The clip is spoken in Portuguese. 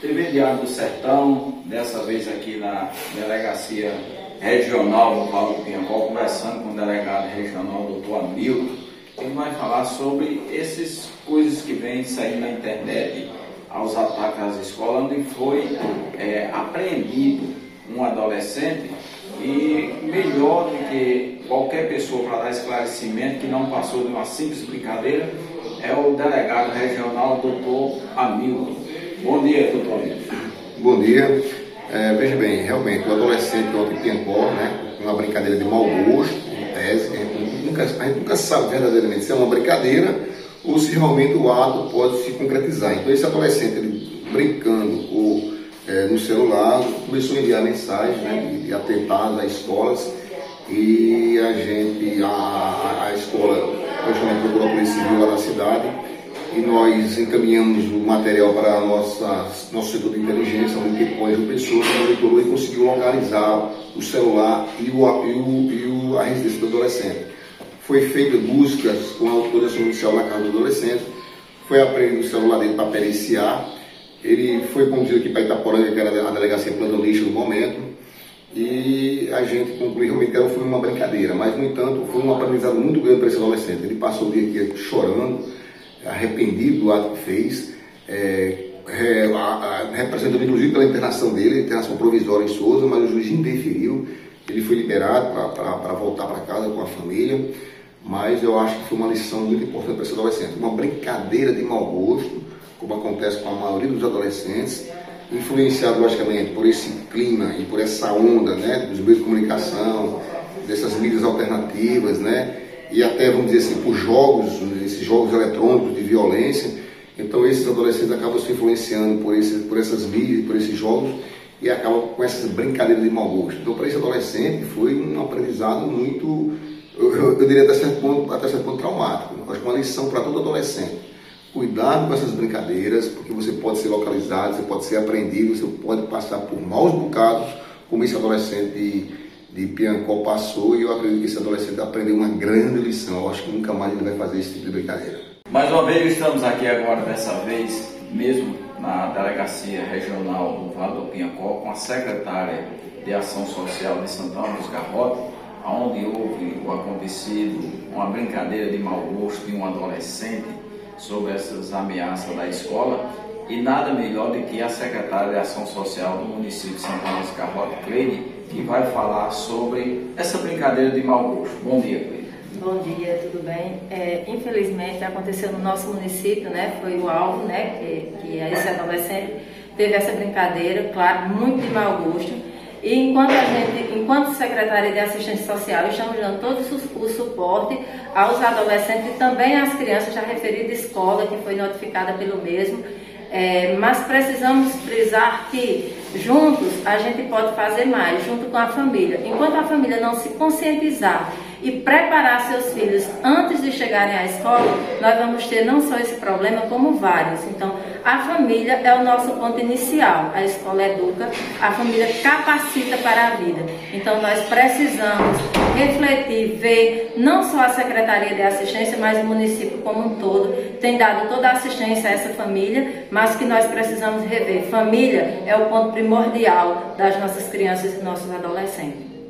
TV Diário do Sertão, dessa vez aqui na Delegacia Regional do Paulo Pinhacó, conversando com o delegado regional, doutor Hamilton, ele vai falar sobre essas coisas que vêm saindo na internet aos ataques às escolas, onde foi é, apreendido um adolescente e melhor do que qualquer pessoa para dar esclarecimento que não passou de uma simples brincadeira é o delegado regional doutor Hamilton. Bom dia, doutor. Bom dia. É, veja bem, realmente, o adolescente ontem Piancó, né, uma brincadeira de mau gosto, em tese, a gente, nunca, a gente nunca sabe verdadeiramente se é uma brincadeira ou se realmente o ato pode se concretizar. Então, esse adolescente, ele, brincando ou é, no celular, começou a enviar mensagens né, de, atentados a escolas e a gente, a, a escola, logicamente, procurou a Polícia Civil lá da cidade e nós encaminhamos o material para nossa, nosso setor de inteligência, onde depois o pessoa que monitorou e conseguiu localizar o celular e, o, e, o, e a residência do adolescente. Foi feita buscas com a autorização inicial na casa do adolescente, foi apreendido o celular dele para periciar, ele foi conduzido aqui para Itaporanga, que era a delegacia plantão lixo no momento, e a gente concluiu realmente que foi uma brincadeira, mas no entanto foi um aprendizado muito grande para esse adolescente. Ele passou o dia aqui chorando, arrependido do ato que fez, é, é, representando inclusive pela internação dele, internação provisória em Souza, mas o juiz interferiu, ele foi liberado para voltar para casa com a família, mas eu acho que foi uma lição muito importante para esse adolescente, uma brincadeira de mau gosto, como acontece com a maioria dos adolescentes, influenciado logicamente por esse clima e por essa onda né, dos meios de comunicação, dessas mídias alternativas, né, e até, vamos dizer assim, por jogos, esses jogos eletrônicos de violência. Então, esses adolescentes acabam se influenciando por, esse, por essas mídias, por esses jogos, e acabam com essas brincadeiras de mau gosto. Então, para esse adolescente, foi um aprendizado muito, eu, eu, diria até certo, ponto, até certo ponto traumático. Acho que uma lição para todo adolescente. Cuidado com essas brincadeiras, porque você pode ser localizado, você pode ser apreendido, você pode passar por maus bocados, como esse adolescente de de Piancó passou e eu acredito que esse adolescente aprendeu uma grande lição. Eu acho que nunca mais ele vai fazer esse tipo de brincadeira. Mais uma vez estamos aqui agora, dessa vez, mesmo na Delegacia Regional do Vale do Piancó, com a secretária de Ação Social de Santana dos Garrotes, onde houve o acontecido, uma brincadeira de mau gosto de um adolescente sobre essas ameaças da escola. E nada melhor do que a secretária de Ação Social do município de Santana dos Garrotes, Cleide, que vai falar sobre essa brincadeira de mau gosto. Bom dia, Cleide. Bom dia, tudo bem? É, infelizmente aconteceu no nosso município, né? Foi o alvo, né? Que, que esse adolescente teve essa brincadeira, claro, muito de mau gosto. E enquanto a gente, enquanto secretária de assistência social, estamos dando todo o suporte aos adolescentes e também às crianças já referida escola que foi notificada pelo mesmo é, mas precisamos frisar que juntos a gente pode fazer mais, junto com a família. Enquanto a família não se conscientizar e preparar seus filhos antes de chegarem à escola, nós vamos ter não só esse problema, como vários. Então, a família é o nosso ponto inicial. A escola educa, a família capacita para a vida. Então, nós precisamos refletir, ver não só a Secretaria de Assistência, mas o município como um todo tem dado toda a assistência a essa família, mas que nós precisamos rever. Família é o ponto primordial das nossas crianças e nossos adolescentes.